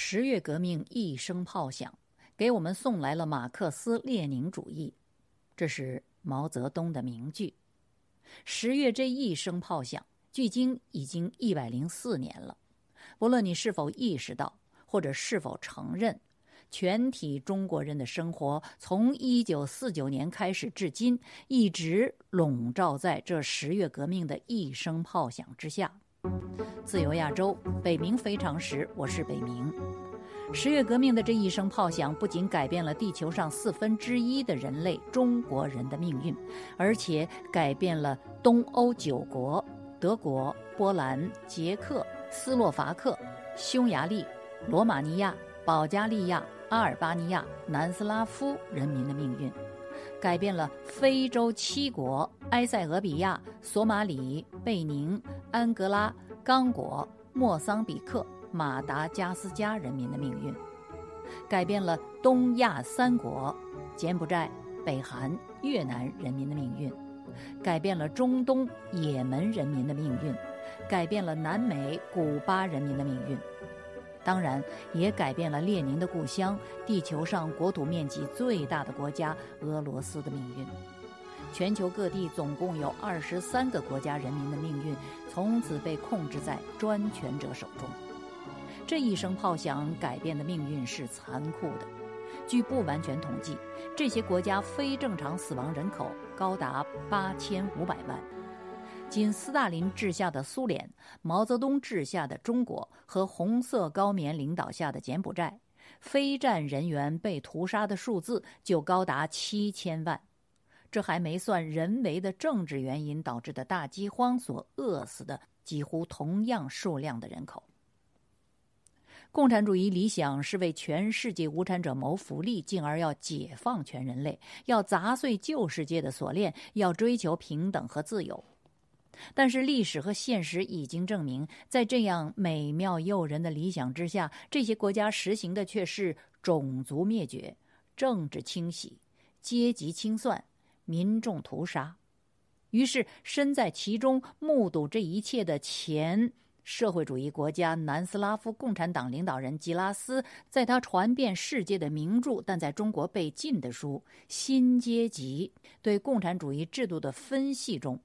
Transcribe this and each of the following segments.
十月革命一声炮响，给我们送来了马克思列宁主义，这是毛泽东的名句。十月这一声炮响，距今已经一百零四年了。不论你是否意识到，或者是否承认，全体中国人的生活从一九四九年开始至今，一直笼罩在这十月革命的一声炮响之下。自由亚洲，北冥非常时，我是北冥。十月革命的这一声炮响，不仅改变了地球上四分之一的人类中国人的命运，而且改变了东欧九国——德国、波兰、捷克、斯洛伐克、匈牙利、罗马尼亚、保加利亚、阿尔巴尼亚、南斯拉夫人民的命运，改变了非洲七国——埃塞俄比亚、索马里、贝宁、安哥拉、刚果、莫桑比克。马达加斯加人民的命运，改变了东亚三国——柬埔寨、北韩、越南人民的命运，改变了中东也门人民的命运，改变了南美古巴人民的命运，当然也改变了列宁的故乡——地球上国土面积最大的国家俄罗斯的命运。全球各地总共有二十三个国家人民的命运，从此被控制在专权者手中。这一声炮响改变的命运是残酷的。据不完全统计，这些国家非正常死亡人口高达八千五百万。仅斯大林治下的苏联、毛泽东治下的中国和红色高棉领导下的柬埔寨，非战人员被屠杀的数字就高达七千万。这还没算人为的政治原因导致的大饥荒所饿死的几乎同样数量的人口。共产主义理想是为全世界无产者谋福利，进而要解放全人类，要砸碎旧世界的锁链，要追求平等和自由。但是历史和现实已经证明，在这样美妙诱人的理想之下，这些国家实行的却是种族灭绝、政治清洗、阶级清算、民众屠杀。于是，身在其中、目睹这一切的前。社会主义国家南斯拉夫共产党领导人吉拉斯，在他传遍世界的名著但在中国被禁的书《新阶级对共产主义制度的分析》中，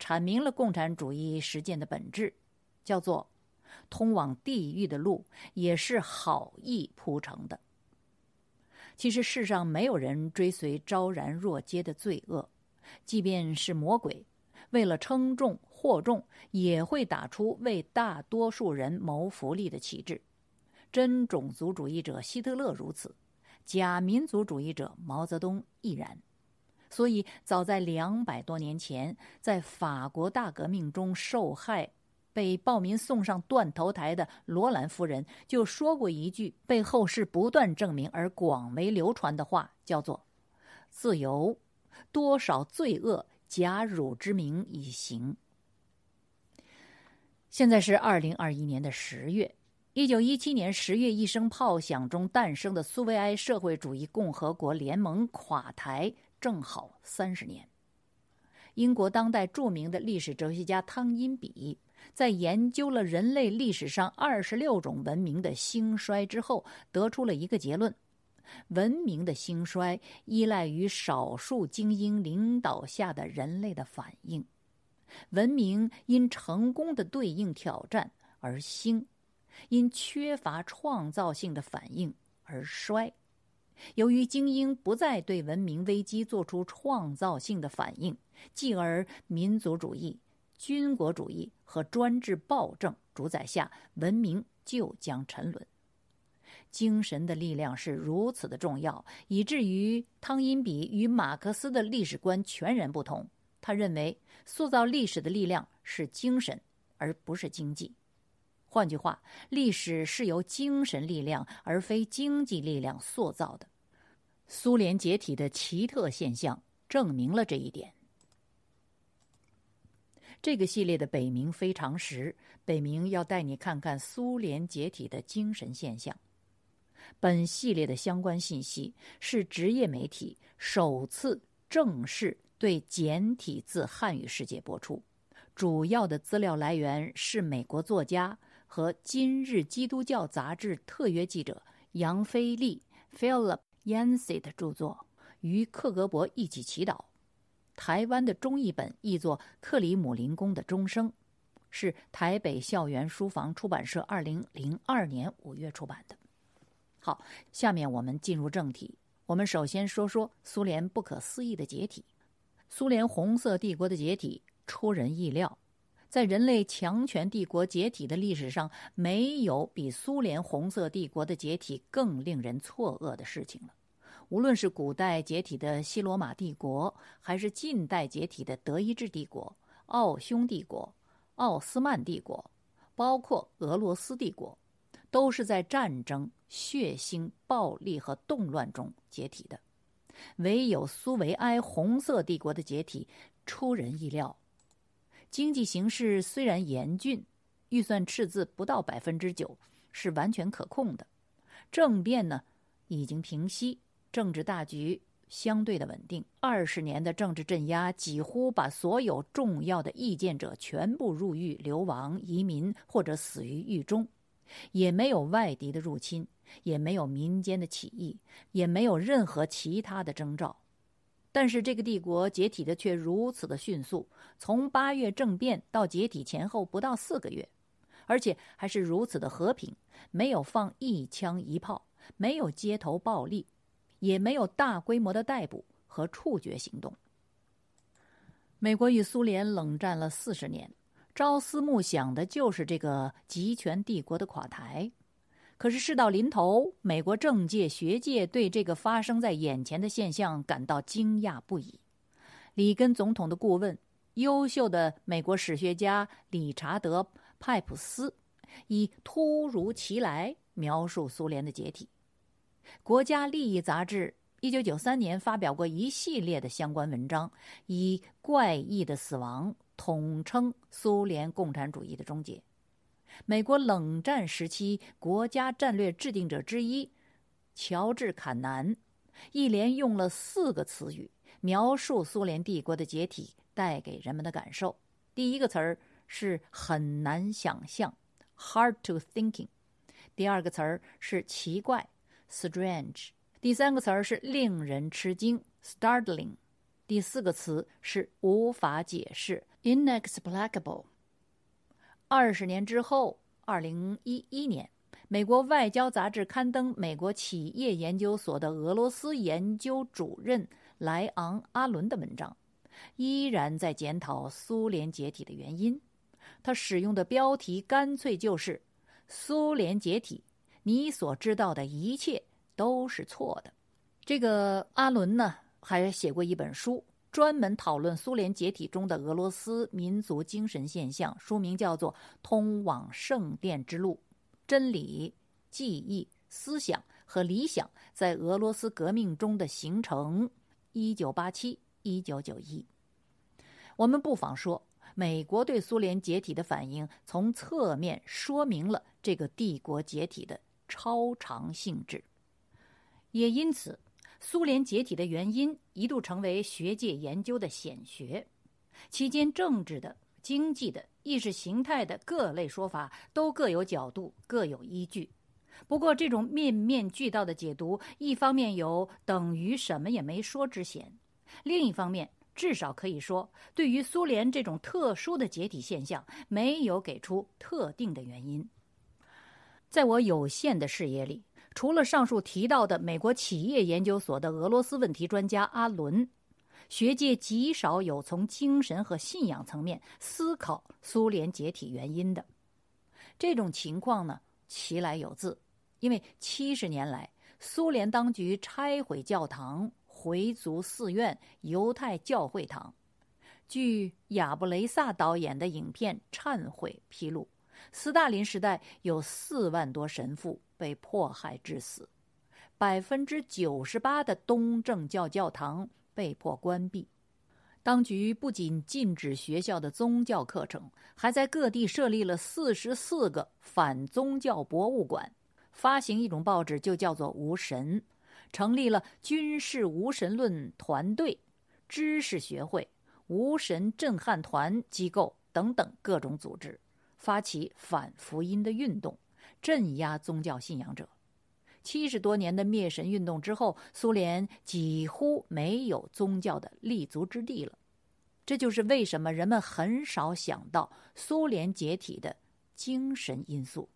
阐明了共产主义实践的本质，叫做“通往地狱的路也是好意铺成的”。其实世上没有人追随昭然若揭的罪恶，即便是魔鬼。为了称重获重，也会打出为大多数人谋福利的旗帜。真种族主义者希特勒如此，假民族主义者毛泽东亦然。所以，早在两百多年前，在法国大革命中受害、被暴民送上断头台的罗兰夫人就说过一句被后世不断证明而广为流传的话，叫做：“自由，多少罪恶。”假汝之名以行。现在是二零二一年的十月，一九一七年十月一声炮响中诞生的苏维埃社会主义共和国联盟垮台正好三十年。英国当代著名的历史哲学家汤因比在研究了人类历史上二十六种文明的兴衰之后，得出了一个结论。文明的兴衰依赖于少数精英领导下的人类的反应，文明因成功的对应挑战而兴，因缺乏创造性的反应而衰。由于精英不再对文明危机做出创造性的反应，继而民族主义、军国主义和专制暴政主宰下，文明就将沉沦。精神的力量是如此的重要，以至于汤因比与马克思的历史观全然不同。他认为，塑造历史的力量是精神，而不是经济。换句话，历史是由精神力量而非经济力量塑造的。苏联解体的奇特现象证明了这一点。这个系列的北冥非常时，北冥要带你看看苏联解体的精神现象。本系列的相关信息是职业媒体首次正式对简体字汉语世界播出，主要的资料来源是美国作家和《今日基督教》杂志特约记者杨菲利 （Philip Yancey） 的著作《与克格勃一起祈祷》，台湾的中译本译作《克里姆林宫的钟声》，是台北校园书房出版社二零零二年五月出版的。好，下面我们进入正题。我们首先说说苏联不可思议的解体。苏联红色帝国的解体出人意料，在人类强权帝国解体的历史上，没有比苏联红色帝国的解体更令人错愕的事情了。无论是古代解体的西罗马帝国，还是近代解体的德意志帝国、奥匈帝国、奥斯曼帝国，包括俄罗斯帝国。都是在战争、血腥、暴力和动乱中解体的，唯有苏维埃红色帝国的解体出人意料。经济形势虽然严峻，预算赤字不到百分之九，是完全可控的。政变呢已经平息，政治大局相对的稳定。二十年的政治镇压几乎把所有重要的意见者全部入狱、流亡、移民或者死于狱中。也没有外敌的入侵，也没有民间的起义，也没有任何其他的征兆。但是这个帝国解体的却如此的迅速，从八月政变到解体前后不到四个月，而且还是如此的和平，没有放一枪一炮，没有街头暴力，也没有大规模的逮捕和处决行动。美国与苏联冷战了四十年。朝思暮想的就是这个集权帝国的垮台，可是事到临头，美国政界、学界对这个发生在眼前的现象感到惊讶不已。里根总统的顾问、优秀的美国史学家理查德·派普斯以“突如其来”描述苏联的解体。国家利益杂志一九九三年发表过一系列的相关文章，以“怪异的死亡”。统称苏联共产主义的终结。美国冷战时期国家战略制定者之一乔治·坎南一连用了四个词语描述苏联帝国的解体带给人们的感受。第一个词儿是很难想象 （hard to thinking），第二个词儿是奇怪 （strange），第三个词儿是令人吃惊 （startling）。第四个词是无法解释，inexplicable。二十年之后，二零一一年，美国外交杂志刊登美国企业研究所的俄罗斯研究主任莱昂·阿伦的文章，依然在检讨苏联解体的原因。他使用的标题干脆就是“苏联解体，你所知道的一切都是错的”。这个阿伦呢？还写过一本书，专门讨论苏联解体中的俄罗斯民族精神现象，书名叫做《通往圣殿之路：真理、记忆、思想和理想在俄罗斯革命中的形成》（一九八七一九九一）。我们不妨说，美国对苏联解体的反应，从侧面说明了这个帝国解体的超常性质，也因此。苏联解体的原因一度成为学界研究的显学，期间政治的、经济的、意识形态的各类说法都各有角度、各有依据。不过，这种面面俱到的解读，一方面有等于什么也没说之嫌，另一方面至少可以说，对于苏联这种特殊的解体现象，没有给出特定的原因。在我有限的视野里。除了上述提到的美国企业研究所的俄罗斯问题专家阿伦，学界极少有从精神和信仰层面思考苏联解体原因的。这种情况呢，其来有自，因为七十年来，苏联当局拆毁教堂、回族寺院、犹太教会堂。据亚布雷萨导演的影片《忏悔》披露，斯大林时代有四万多神父。被迫害致死，百分之九十八的东正教教堂被迫关闭。当局不仅禁止学校的宗教课程，还在各地设立了四十四个反宗教博物馆，发行一种报纸，就叫做《无神》，成立了军事无神论团队、知识学会、无神震撼团机构等等各种组织。发起反福音的运动，镇压宗教信仰者。七十多年的灭神运动之后，苏联几乎没有宗教的立足之地了。这就是为什么人们很少想到苏联解体的精神因素。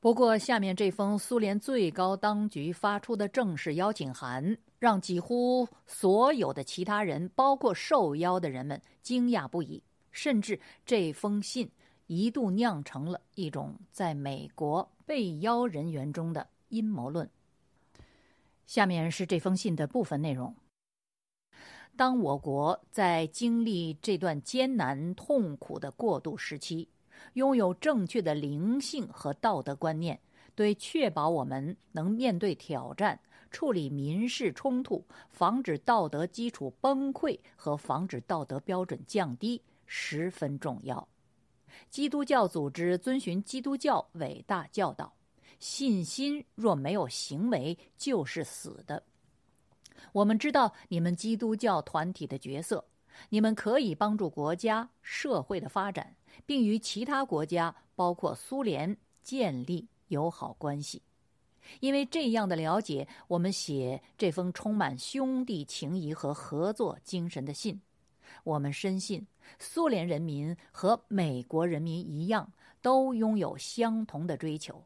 不过，下面这封苏联最高当局发出的正式邀请函，让几乎所有的其他人，包括受邀的人们，惊讶不已。甚至这封信一度酿成了一种在美国被邀人员中的阴谋论。下面是这封信的部分内容。当我国在经历这段艰难痛苦的过渡时期，拥有正确的灵性和道德观念，对确保我们能面对挑战、处理民事冲突、防止道德基础崩溃和防止道德标准降低十分重要。基督教组织遵循基督教伟大教导：信心若没有行为，就是死的。我们知道你们基督教团体的角色，你们可以帮助国家社会的发展，并与其他国家，包括苏联建立友好关系。因为这样的了解，我们写这封充满兄弟情谊和合作精神的信。我们深信，苏联人民和美国人民一样，都拥有相同的追求。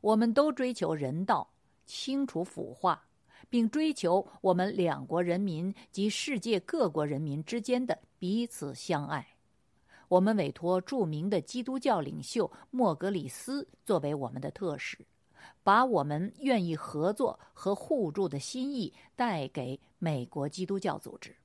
我们都追求人道，清除腐化。并追求我们两国人民及世界各国人民之间的彼此相爱。我们委托著名的基督教领袖莫格里斯作为我们的特使，把我们愿意合作和互助的心意带给美国基督教组织。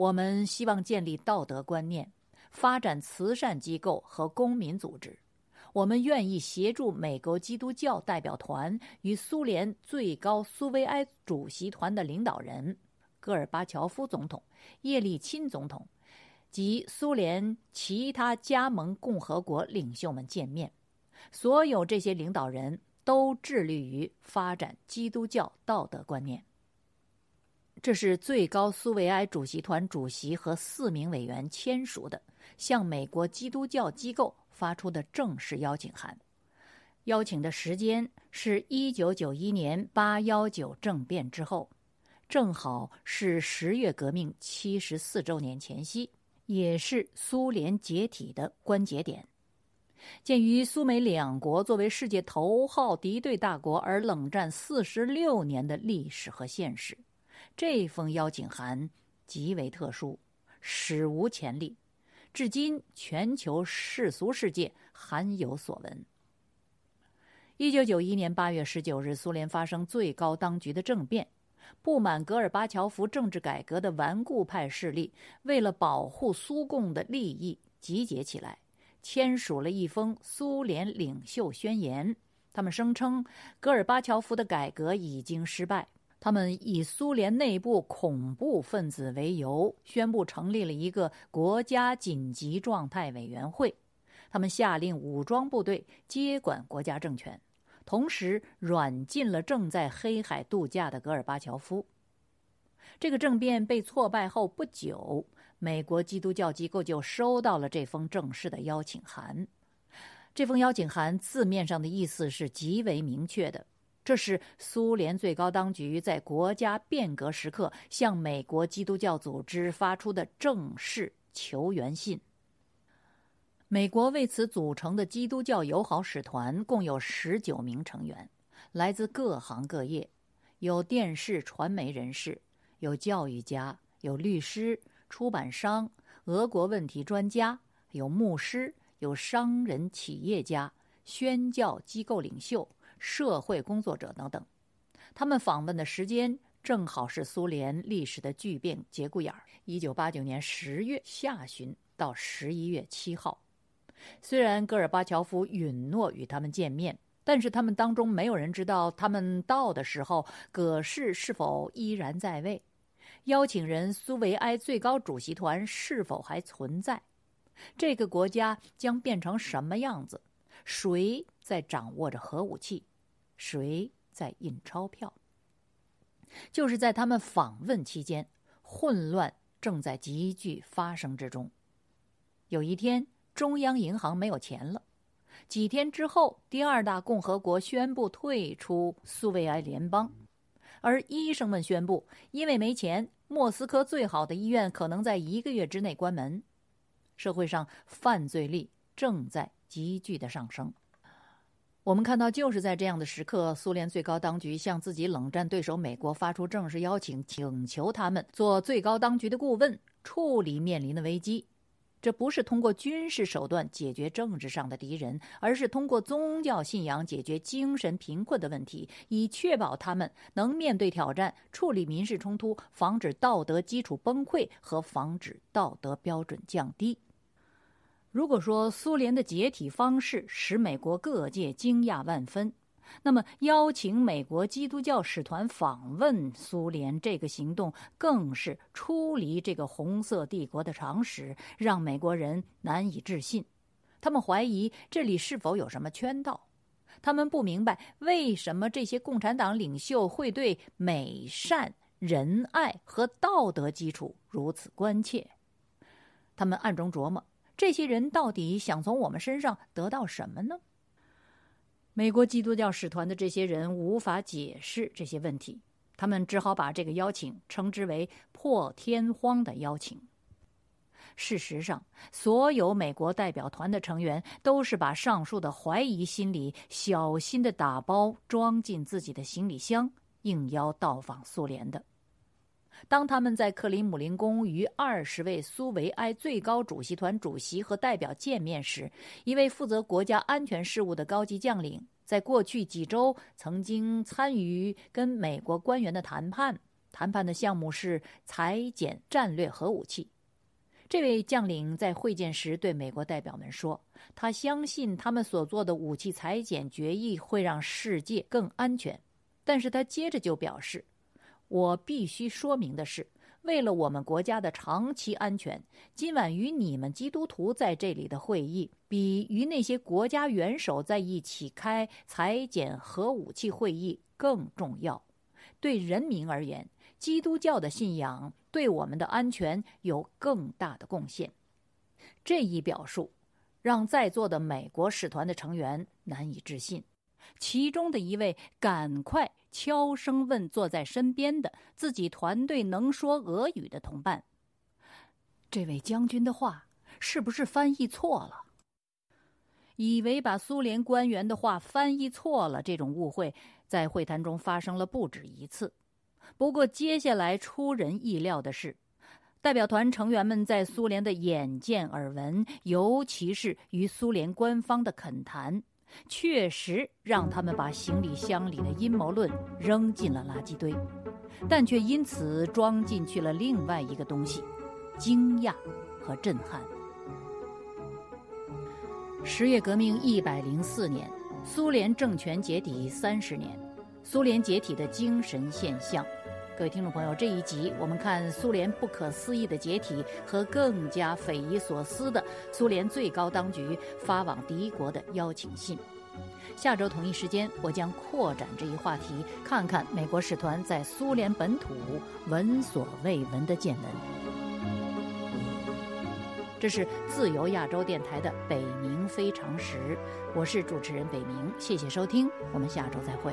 我们希望建立道德观念，发展慈善机构和公民组织。我们愿意协助美国基督教代表团与苏联最高苏维埃主席团的领导人戈尔巴乔夫总统、叶利钦总统及苏联其他加盟共和国领袖们见面。所有这些领导人都致力于发展基督教道德观念。这是最高苏维埃主席团主席和四名委员签署的向美国基督教机构。发出的正式邀请函，邀请的时间是一九九一年八幺九政变之后，正好是十月革命七十四周年前夕，也是苏联解体的关节点。鉴于苏美两国作为世界头号敌对大国而冷战四十六年的历史和现实，这封邀请函极为特殊，史无前例。至今，全球世俗世界罕有所闻。一九九一年八月十九日，苏联发生最高当局的政变，不满戈尔巴乔夫政治改革的顽固派势力，为了保护苏共的利益，集结起来，签署了一封苏联领袖宣言。他们声称，戈尔巴乔夫的改革已经失败。他们以苏联内部恐怖分子为由，宣布成立了一个国家紧急状态委员会。他们下令武装部队接管国家政权，同时软禁了正在黑海度假的戈尔巴乔夫。这个政变被挫败后不久，美国基督教机构就收到了这封正式的邀请函。这封邀请函字面上的意思是极为明确的。这是苏联最高当局在国家变革时刻向美国基督教组织发出的正式求援信。美国为此组成的基督教友好使团共有十九名成员，来自各行各业，有电视传媒人士，有教育家，有律师、出版商、俄国问题专家，有牧师，有商人、企业家、宣教机构领袖。社会工作者等等，他们访问的时间正好是苏联历史的巨变节骨眼儿，一九八九年十月下旬到十一月七号。虽然戈尔巴乔夫允诺与他们见面，但是他们当中没有人知道他们到的时候葛氏是否依然在位，邀请人苏维埃最高主席团是否还存在，这个国家将变成什么样子，谁在掌握着核武器。谁在印钞票？就是在他们访问期间，混乱正在急剧发生之中。有一天，中央银行没有钱了。几天之后，第二大共和国宣布退出苏维埃联邦，而医生们宣布，因为没钱，莫斯科最好的医院可能在一个月之内关门。社会上犯罪率正在急剧的上升。我们看到，就是在这样的时刻，苏联最高当局向自己冷战对手美国发出正式邀请，请求他们做最高当局的顾问，处理面临的危机。这不是通过军事手段解决政治上的敌人，而是通过宗教信仰解决精神贫困的问题，以确保他们能面对挑战、处理民事冲突、防止道德基础崩溃和防止道德标准降低。如果说苏联的解体方式使美国各界惊讶万分。那么，邀请美国基督教使团访问苏联这个行动，更是出离这个红色帝国的常识，让美国人难以置信。他们怀疑这里是否有什么圈套，他们不明白为什么这些共产党领袖会对美善、仁爱和道德基础如此关切。他们暗中琢磨：这些人到底想从我们身上得到什么呢？美国基督教使团的这些人无法解释这些问题，他们只好把这个邀请称之为“破天荒的邀请”。事实上，所有美国代表团的成员都是把上述的怀疑心理小心的打包装进自己的行李箱，应邀到访苏联的。当他们在克里姆林宫与二十位苏维埃最高主席团主席和代表见面时，一位负责国家安全事务的高级将领，在过去几周曾经参与跟美国官员的谈判，谈判的项目是裁减战略核武器。这位将领在会见时对美国代表们说：“他相信他们所做的武器裁减决议会让世界更安全。”但是他接着就表示。我必须说明的是，为了我们国家的长期安全，今晚与你们基督徒在这里的会议，比与那些国家元首在一起开裁减核武器会议更重要。对人民而言，基督教的信仰对我们的安全有更大的贡献。这一表述让在座的美国使团的成员难以置信，其中的一位赶快。悄声问坐在身边的自己团队能说俄语的同伴：“这位将军的话是不是翻译错了？”以为把苏联官员的话翻译错了，这种误会在会谈中发生了不止一次。不过，接下来出人意料的是，代表团成员们在苏联的眼见耳闻，尤其是与苏联官方的恳谈。确实让他们把行李箱里的阴谋论扔进了垃圾堆，但却因此装进去了另外一个东西：惊讶和震撼。十月革命一百零四年，苏联政权解体三十年，苏联解体的精神现象。各位听众朋友，这一集我们看苏联不可思议的解体和更加匪夷所思的苏联最高当局发往敌国的邀请信。下周同一时间，我将扩展这一话题，看看美国使团在苏联本土闻所未闻的见闻。这是自由亚洲电台的北冥非常时，我是主持人北冥，谢谢收听，我们下周再会。